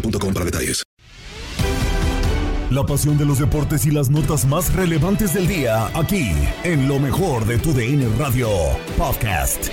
boostmobile.com para detalles. La pasión de los deportes y las notas más relevantes del día, aquí, en lo mejor de tu DN Radio Podcast.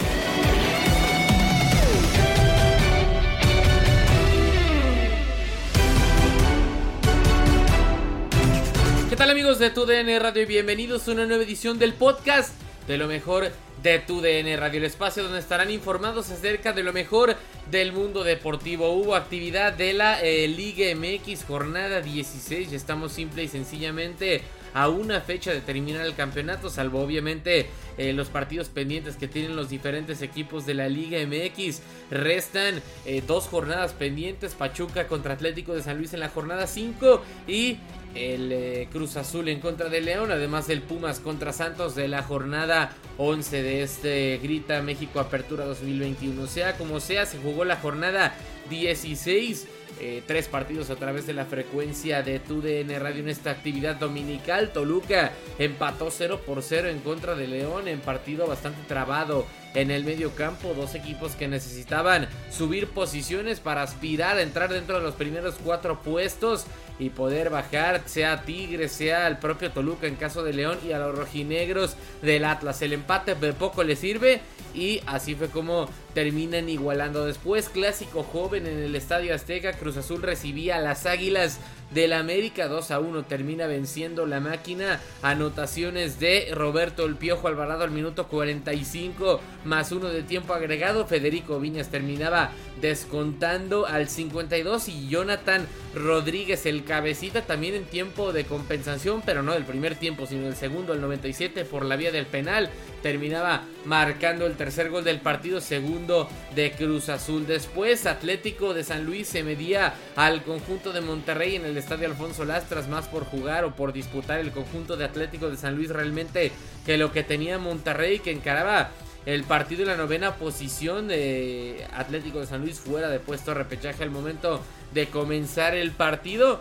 ¿Qué tal amigos de TUDN Radio y bienvenidos a una nueva edición del podcast de lo mejor de TUDN Radio, el espacio donde estarán informados acerca de lo mejor del mundo deportivo. Hubo actividad de la eh, Liga MX jornada 16 y estamos simple y sencillamente a una fecha de terminar el campeonato, salvo obviamente eh, los partidos pendientes que tienen los diferentes equipos de la Liga MX. Restan eh, dos jornadas pendientes, Pachuca contra Atlético de San Luis en la jornada 5 y el eh, Cruz Azul en contra de León, además el Pumas contra Santos de la jornada 11 de este Grita México Apertura 2021. Sea como sea, se jugó la jornada 16. Eh, tres partidos a través de la frecuencia de TUDN Radio en esta actividad dominical. Toluca empató 0 por 0 en contra de León en partido bastante trabado en el medio campo. Dos equipos que necesitaban subir posiciones para aspirar a entrar dentro de los primeros cuatro puestos y poder bajar, sea Tigre, sea el propio Toluca en caso de León y a los rojinegros del Atlas. El empate de poco le sirve y así fue como terminan igualando. Después, clásico joven en el Estadio Azteca, Cruz Azul recibía a las Águilas del América 2 a 1 termina venciendo la máquina. Anotaciones de Roberto El Piojo Alvarado al minuto 45 más uno de tiempo agregado. Federico Viñas terminaba descontando al 52 y Jonathan Rodríguez el cabecita también en tiempo de compensación pero no del primer tiempo sino del segundo el 97 por la vía del penal terminaba marcando el tercer gol del partido segundo de Cruz Azul después Atlético de San Luis se medía al conjunto de Monterrey en el estadio Alfonso Lastras más por jugar o por disputar el conjunto de Atlético de San Luis realmente que lo que tenía Monterrey que encaraba el partido en la novena posición de Atlético de San Luis fuera de puesto de repechaje al momento de comenzar el partido.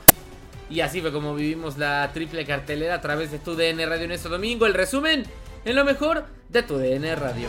Y así fue como vivimos la triple cartelera a través de tu DN Radio en este domingo. El resumen en lo mejor de tu DN Radio.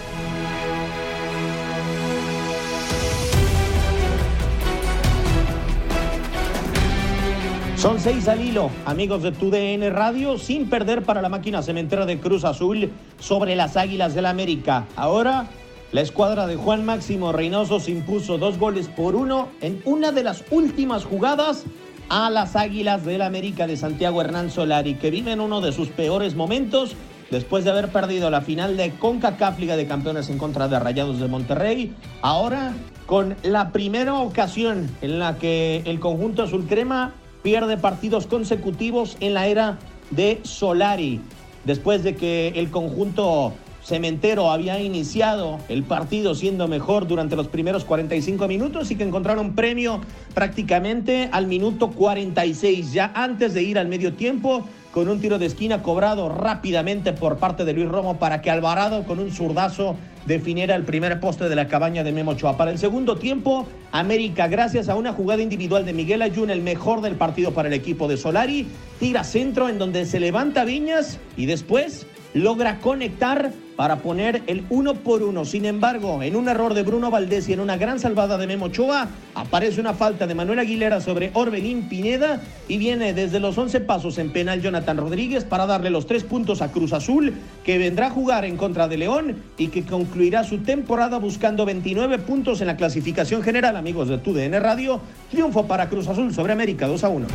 Son seis al hilo, amigos de TUDN Radio, sin perder para la máquina cementera de Cruz Azul sobre las Águilas del América. Ahora, la escuadra de Juan Máximo Reynoso se impuso dos goles por uno en una de las últimas jugadas a las Águilas del América de Santiago Hernán Solari, que viven uno de sus peores momentos después de haber perdido la final de CONCACAF Liga de Campeones en contra de Rayados de Monterrey. Ahora con la primera ocasión en la que el conjunto azul crema pierde partidos consecutivos en la era de Solari. Después de que el conjunto cementero había iniciado el partido siendo mejor durante los primeros 45 minutos y que encontraron premio prácticamente al minuto 46, ya antes de ir al medio tiempo con un tiro de esquina cobrado rápidamente por parte de Luis Romo para que Alvarado con un zurdazo definiera el primer poste de la cabaña de Memo Ochoa. Para el segundo tiempo, América, gracias a una jugada individual de Miguel Ayun, el mejor del partido para el equipo de Solari, tira centro en donde se levanta Viñas y después logra conectar para poner el uno por uno. Sin embargo, en un error de Bruno Valdés y en una gran salvada de Memo Ochoa, aparece una falta de Manuel Aguilera sobre Orbelín Pineda y viene desde los 11 pasos en penal Jonathan Rodríguez para darle los tres puntos a Cruz Azul, que vendrá a jugar en contra de León y que concluirá su temporada buscando 29 puntos en la clasificación general. Amigos de TUDN Radio, triunfo para Cruz Azul sobre América 2 a 1.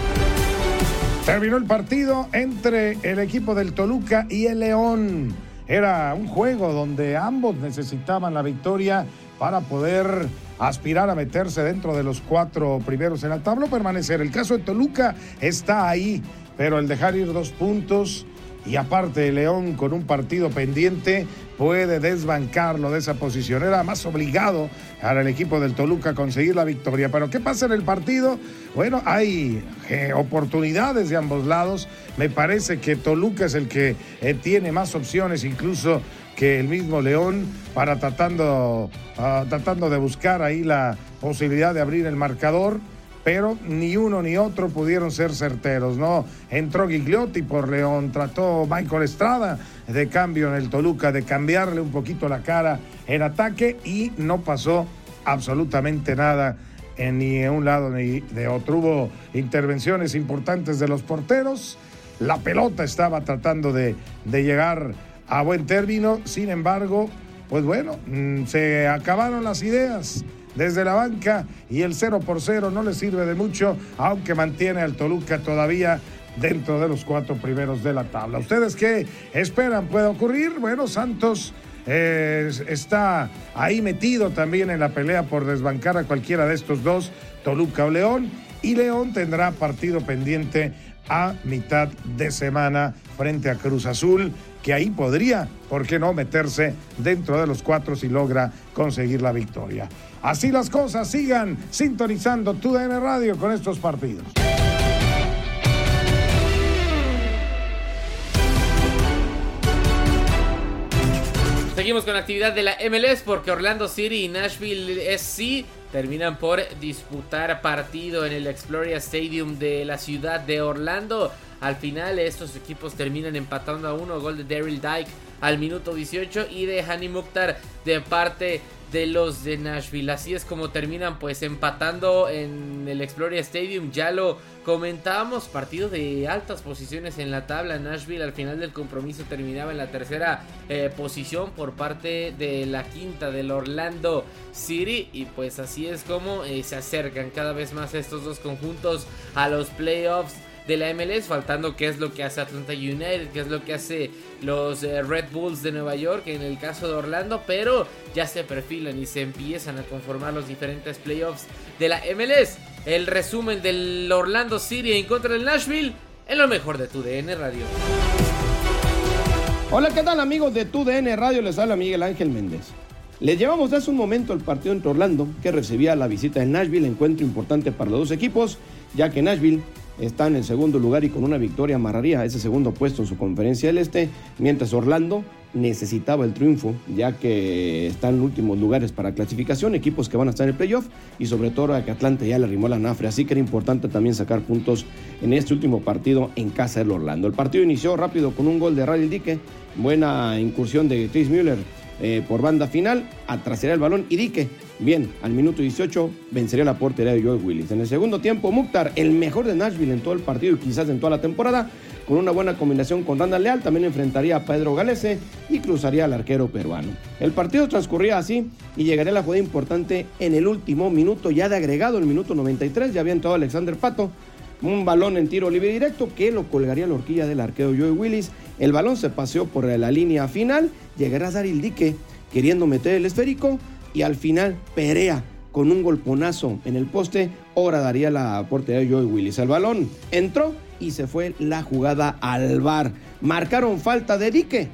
Terminó el partido entre el equipo del Toluca y el León. Era un juego donde ambos necesitaban la victoria para poder aspirar a meterse dentro de los cuatro primeros en la tabla o permanecer. El caso de Toluca está ahí, pero el dejar ir dos puntos y aparte León con un partido pendiente puede desbancarlo de esa posición. Era más obligado para el equipo del Toluca a conseguir la victoria. Pero ¿qué pasa en el partido? Bueno, hay eh, oportunidades de ambos lados. Me parece que Toluca es el que eh, tiene más opciones incluso que el mismo León para tratando, ah, tratando de buscar ahí la posibilidad de abrir el marcador pero ni uno ni otro pudieron ser certeros, ¿no? Entró Gigliotti por León, trató Michael Estrada de cambio en el Toluca, de cambiarle un poquito la cara en ataque y no pasó absolutamente nada en ni de un lado ni de otro. Hubo intervenciones importantes de los porteros, la pelota estaba tratando de, de llegar a buen término, sin embargo, pues bueno, mm, se acabaron las ideas desde la banca y el 0 por 0 no le sirve de mucho, aunque mantiene al Toluca todavía dentro de los cuatro primeros de la tabla. ¿Ustedes qué esperan puede ocurrir? Bueno, Santos eh, está ahí metido también en la pelea por desbancar a cualquiera de estos dos, Toluca o León, y León tendrá partido pendiente a mitad de semana frente a Cruz Azul, que ahí podría, ¿por qué no?, meterse dentro de los cuatro si logra conseguir la victoria. Así las cosas, sigan sintonizando tu DN Radio con estos partidos. Seguimos con la actividad de la MLS porque Orlando City y Nashville SC terminan por disputar partido en el Exploria Stadium de la ciudad de Orlando. Al final estos equipos terminan empatando a uno, gol de Daryl Dyke al minuto 18 y de Hani Mukhtar de parte de los de Nashville. Así es como terminan pues empatando en el Exploria Stadium. Ya lo comentábamos, partido de altas posiciones en la tabla. Nashville al final del compromiso terminaba en la tercera eh, posición por parte de la quinta del Orlando City. Y pues así es como eh, se acercan cada vez más estos dos conjuntos a los playoffs de la MLS, faltando qué es lo que hace Atlanta United, qué es lo que hace los eh, Red Bulls de Nueva York en el caso de Orlando, pero ya se perfilan y se empiezan a conformar los diferentes playoffs de la MLS. El resumen del Orlando City en contra del Nashville en lo mejor de tu DN Radio. Hola, ¿qué tal amigos de tu DN Radio? Les habla Miguel Ángel Méndez. Les llevamos hace un momento el partido entre Orlando, que recibía la visita de Nashville, encuentro importante para los dos equipos, ya que Nashville está en el segundo lugar y con una victoria amarraría ese segundo puesto en su conferencia del Este, mientras Orlando necesitaba el triunfo, ya que están en últimos lugares para clasificación, equipos que van a estar en el playoff y sobre todo a que Atlanta ya le arrimó la nafre, así que era importante también sacar puntos en este último partido en casa del Orlando. El partido inició rápido con un gol de Riley Dique, buena incursión de Chris Müller eh, por banda final, atrasaría el balón y Dique, bien, al minuto 18 vencería la portería de Joe Willis. En el segundo tiempo, Mukhtar, el mejor de Nashville en todo el partido y quizás en toda la temporada, con una buena combinación con Randall Leal, también enfrentaría a Pedro Galese y cruzaría al arquero peruano. El partido transcurría así y llegaría la jugada importante en el último minuto ya de agregado, el minuto 93, ya había entrado Alexander Pato, un balón en tiro libre directo que lo colgaría la horquilla del arquero Joe Willis. El balón se paseó por la línea final, llegará Daryl Dique queriendo meter el esférico y al final Perea con un golponazo en el poste, ahora daría la portería de Joey Willis. El balón entró y se fue la jugada al bar. Marcaron falta de Dique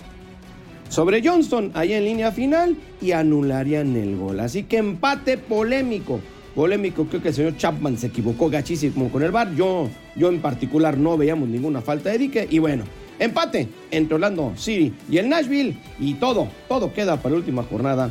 sobre Johnston ahí en línea final y anularían el gol. Así que empate polémico. Polémico, creo que el señor Chapman se equivocó gachísimo con el bar. Yo, yo en particular no veíamos ninguna falta de Dique. Y bueno, empate entre Orlando City y el Nashville. Y todo, todo queda para la última jornada